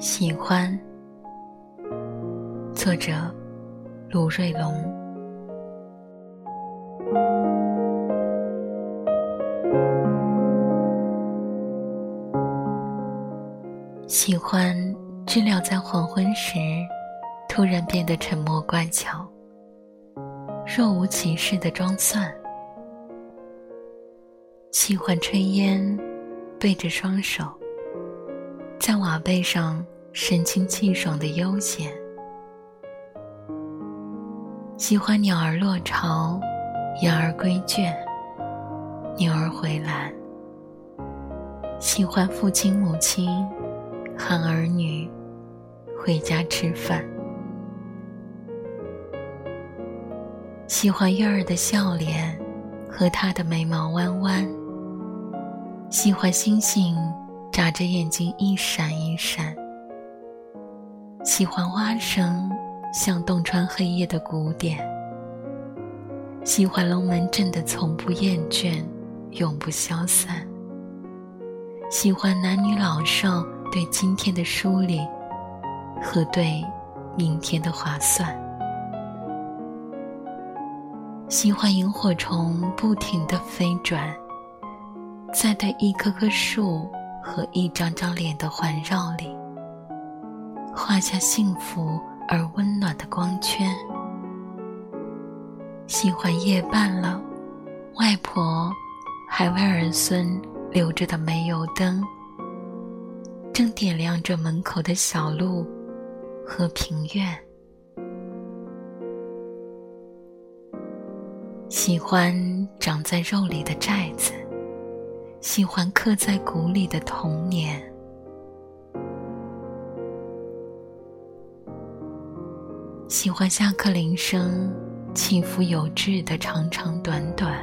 喜欢，作者卢瑞龙。喜欢知了在黄昏时突然变得沉默乖巧，若无其事的装蒜。喜欢炊烟，背着双手，在瓦背上神清气爽的悠闲。喜欢鸟儿落巢，羊儿归圈，牛儿回栏。喜欢父亲母亲喊儿女回家吃饭。喜欢月儿的笑脸和她的眉毛弯弯。喜欢星星眨着眼睛一闪一闪，喜欢蛙声像洞穿黑夜的鼓点，喜欢龙门阵的从不厌倦，永不消散。喜欢男女老少对今天的梳理和对明天的划算，喜欢萤火虫不停的飞转。在对一棵棵树和一张张脸的环绕里，画下幸福而温暖的光圈。喜欢夜半了，外婆还为儿孙留着的煤油灯，正点亮着门口的小路和庭院。喜欢长在肉里的寨子。喜欢刻在骨里的童年，喜欢下课铃声起伏有致的长长短短，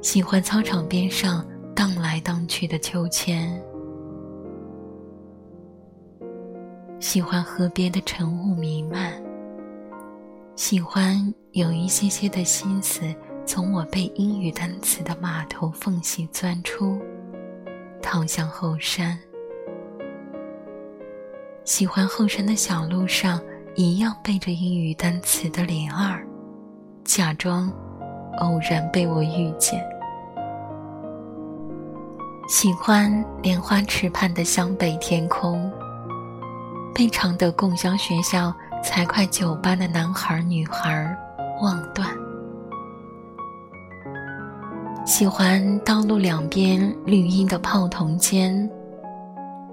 喜欢操场边上荡来荡去的秋千，喜欢河边的晨雾弥漫，喜欢有一些些的心思。从我背英语单词的码头缝隙钻出，逃向后山。喜欢后山的小路上，一样背着英语单词的莲儿，假装偶然被我遇见。喜欢莲花池畔的湘北天空，被常德共乡学校财会九班的男孩女孩望断。喜欢道路两边绿荫的泡桐间，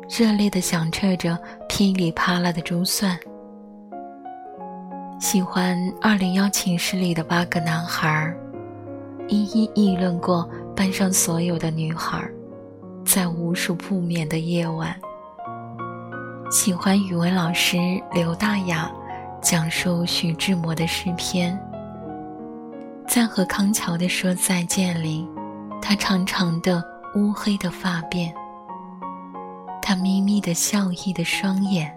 热烈的响彻着噼里啪啦的珠算。喜欢二零幺寝室里的八个男孩，一一议论过班上所有的女孩，在无数不眠的夜晚。喜欢语文老师刘大雅讲述徐志摩的诗篇。在和康桥的说再见里，他长长的乌黑的发辫，他眯眯的笑意的双眼，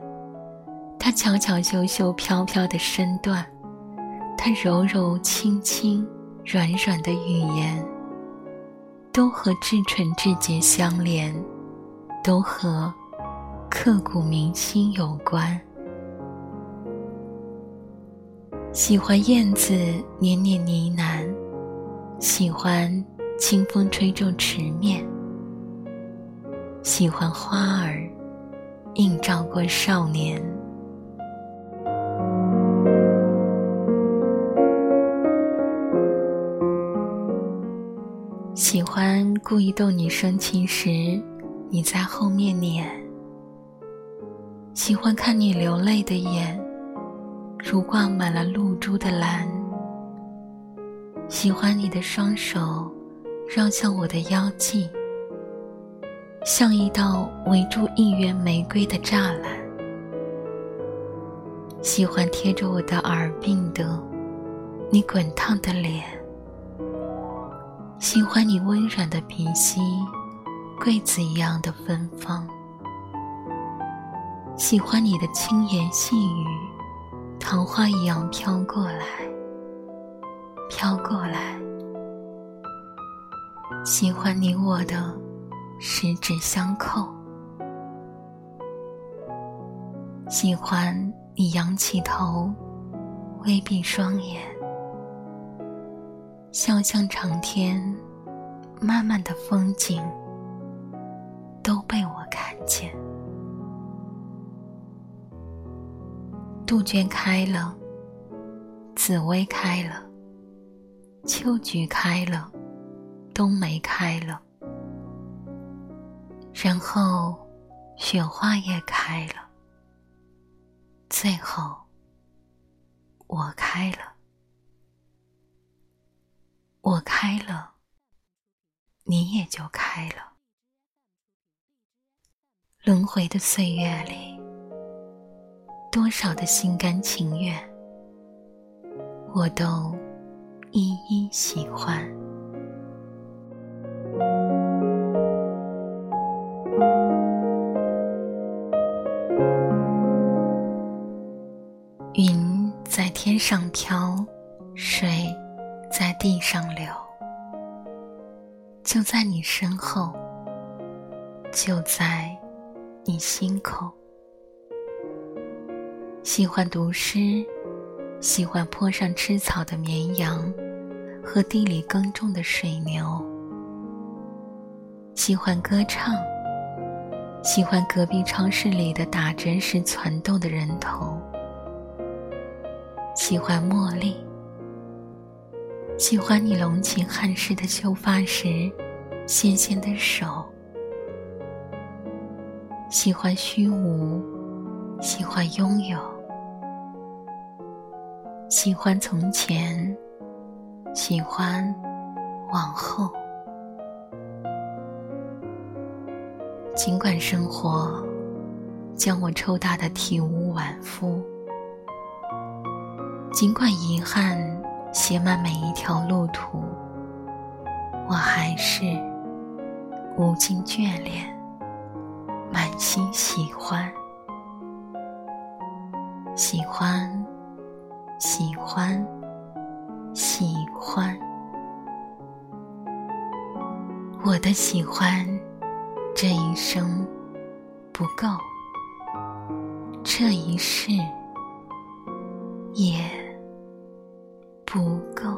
他巧巧秀秀飘飘的身段，他柔柔轻轻软软的语言，都和至纯至洁相连，都和刻骨铭心有关。喜欢燕子年年呢喃，喜欢清风吹皱池面，喜欢花儿映照过少年，喜欢故意逗你生气时，你在后面撵，喜欢看你流泪的眼。如挂满了露珠的蓝，喜欢你的双手绕向我的腰际，像一道围住一园玫瑰的栅栏。喜欢贴着我的耳鬓的你滚烫的脸，喜欢你温软的鼻息，桂子一样的芬芳。喜欢你的轻言细语。桃花一样飘过来，飘过来，喜欢你我的十指相扣，喜欢你仰起头，微闭双眼，想象长天漫漫的风景都被我看见。杜鹃开了，紫薇开了，秋菊开了，冬梅开了，然后雪花也开了，最后我开了，我开了，你也就开了。轮回的岁月里。多少的心甘情愿，我都一一喜欢。云在天上飘，水在地上流，就在你身后，就在你心口。喜欢读诗，喜欢坡上吃草的绵羊，和地里耕种的水牛。喜欢歌唱，喜欢隔壁超市里的打针时攒动的人头。喜欢茉莉，喜欢你隆起汗湿的秀发时纤纤的手。喜欢虚无，喜欢拥有。喜欢从前，喜欢往后。尽管生活将我抽打的体无完肤，尽管遗憾写满每一条路途，我还是无尽眷恋，满心喜欢，喜欢。欢，喜欢，我的喜欢，这一生不够，这一世也不够。